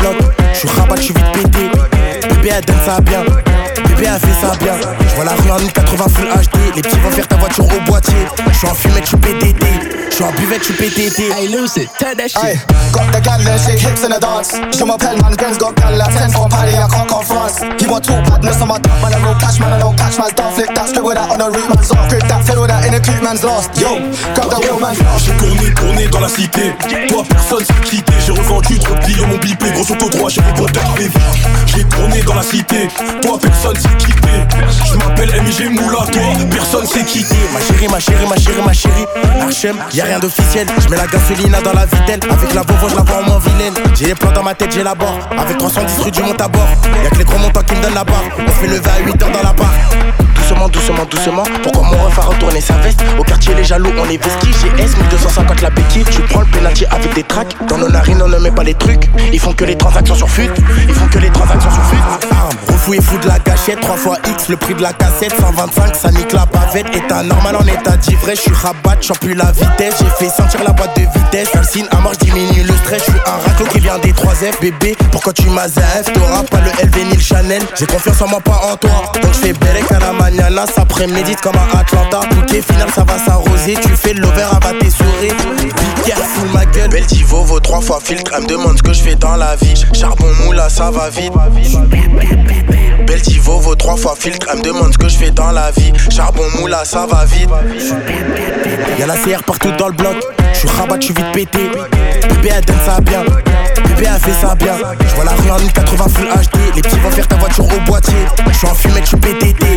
bloc. Je suis rabat, je suis vite pété. Bébé, elle donne ça bien. Bébé, elle fait ça bien. Je vois la rue en 1080 full HD. Les petits vont faire ta voiture au boîtier. Je suis en fumette, je suis PTT. Je suis en buvette, je suis PTT. Hey, Lucy, turn that shit. Got the gal, shake hips in the dance. Je m'appelle man, Benz got gal, la 10 from Paris, I can't conference. He want two badness on my dog, man, I no cash, man, I don't catch, man's down, flick that, scribble that on the root, man's off, grip that, fiddle man's lost. Yo, the lost. J'ai tourné, tourné dans la cité. Toi, personne s'est quitté. J'ai revendu trop de mon bipé. Gros auto droit, j'ai reporter mes vies. J'ai tourné dans la cité. Toi, personne s'est quitté. Je m'appelle MIG Moula, toi, personne s'est quitté. Ma chérie, ma chérie, ma chérie, ma chérie. Archem, y'a rien d'officiel. Je mets la gasolina dans la vitelle. Avec la Volvo, je la vois en moins vilaine. J'ai les plans dans ma tête, j'ai la barre. Avec 310 rue du monte à bord. Y'a que les gros montants qui me donnent la barre. On fait lever à 8 heures dans la barre. Doucement, doucement, doucement. Pourquoi mon ref a retourné sa veste Au quartier, les jaloux, on est vestis. GS 1250 la béquille. Tu prends le penalty avec des tracks. Dans nos narines, on ne met pas les trucs. Ils font que les transactions sur fut. Ils font que les transactions sur fut. Arme, refou et fou de la gâchette. 3 fois X, le prix de la cassette. 125, ça nique la bavette. État normal en état d'ivresse. Je suis rabat, j'en plus la vitesse. J'ai fait sentir la boîte de vitesse. Calcine à mort, diminue le stress. Je suis un raclo qui vient des 3F. Bébé, pourquoi tu m'as ZF T'auras pas le LV ni le Chanel. J'ai confiance en moi, pas en toi. Donc je fais Berek à la mañana. Ça prémédite comme à Atlanta. Bouquet final, ça va s'arroser. Tu fais l'over, va tes souris. Be careful, ma gueule. Belle Tivo vaut trois fois filtre. Elle me demande ce que je fais dans la vie. Charbon moula, ça va vite. Belle Tivo vaut trois fois filtre. Elle me demande ce que je fais dans la vie. Charbon moula, ça va vite. Y'a la CR partout dans le bloc. Je suis rabat, je suis vite pété. Bébé, elle donne ça bien. Bébé a fait ça bien. Je vois la rue en 1080 full HD. Les petits vont faire ta voiture au boîtier. Je suis en fumette, je suis PTT.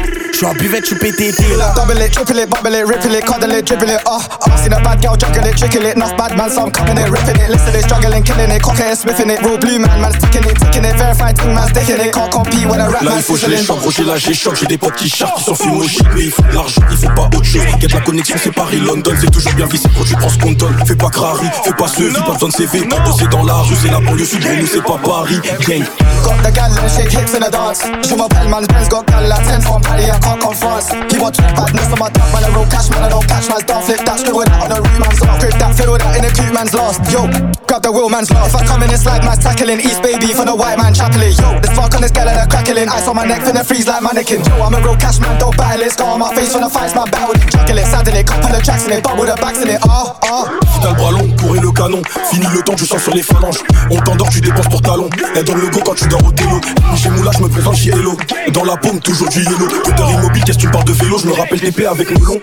Je suis en buvette, je suis PTT. Double it, triple it, bubble it, ripple it, cuddle it, dribble it, oh, oh. Seen a bad girl juggle it, trickle it, enough bad man, some cocking it, ripping it. Listen, they struggling, killing it, cocking it, sniffing it. Real blue man, man's ticking it, ticking it, verified thing, man's sticking it. Can't compete with a rap Là il faut que je les sizzling. chope, Roger là j'ai j'ai des potes qui chartent, qui sont fument au shit, mais il faut de l'argent, il faut pas autre chose. Quête la connexion, c'est Paris, London, c'est toujours bien vissé quand tu prends ce qu'on donne. Fais pas crari, fais pas ce vie, pas besoin de CV. Pour bosser dans la rue, c'est la banlieue sud, nous c'est pas Paris. Gang, Got the gal shake hips in the dance. Je m'appelle man, Benz got gal like 10 from Paris, I can't come France. He want two badness on my dog, man, I roll cash, man, I don't catch man's don't flip that, scribble that on the root, man's off. Grip that, fiddle that in a coupe, man's lost. Yo, grab the wheel, man's lost. If I come in, it's like man's tackling. East baby for the white man chapeling. Yo, the spark on this gal and the crackling. Ice on my neck, finna freeze like mannequin. Yo, I'm a real cash man, don't battle it. Scar on my face when I fight, man, battle it. Juggle it, saddle it, couple of tracks in it, bubble the backs in it. Oh, oh. T'as le bras long, courir le canon. Fini le temps, tu sens sur les phalanges. On t'endort, tu dépenses pour talon. Elle donne le go quand tu dors au télo. Chez Moula, je me présente chez Hello. Dans la paume, toujours du yellow. Cutter immobile, qu'est-ce que tu parles de vélo? Je me rappelle TP avec le long.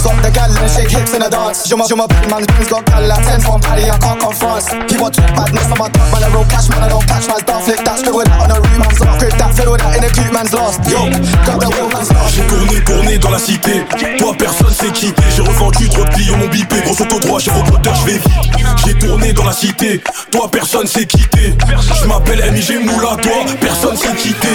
Got the gal and shake hips in the dance. Je m'appelle man, Benz got gal like 10 from Paris, I can't come France. He want two badness on my dog, man, I roll cash, man, I don't catch man's don't flip that, scribble on the root, man's off. Grip that, fiddle that in a coupe, man's lost. Yo, grab the wheel, man's lost. J'ai tourné, tourné dans la cité. Toi, personne s'est quitté. J'ai revendu trop de billets, mon bipé. Gros auto droit, j'ai reporter, je vais vite. J'ai tourné dans la cité. Toi, personne s'est quitté. Je m'appelle MIG Moula, toi, personne s'est quitté.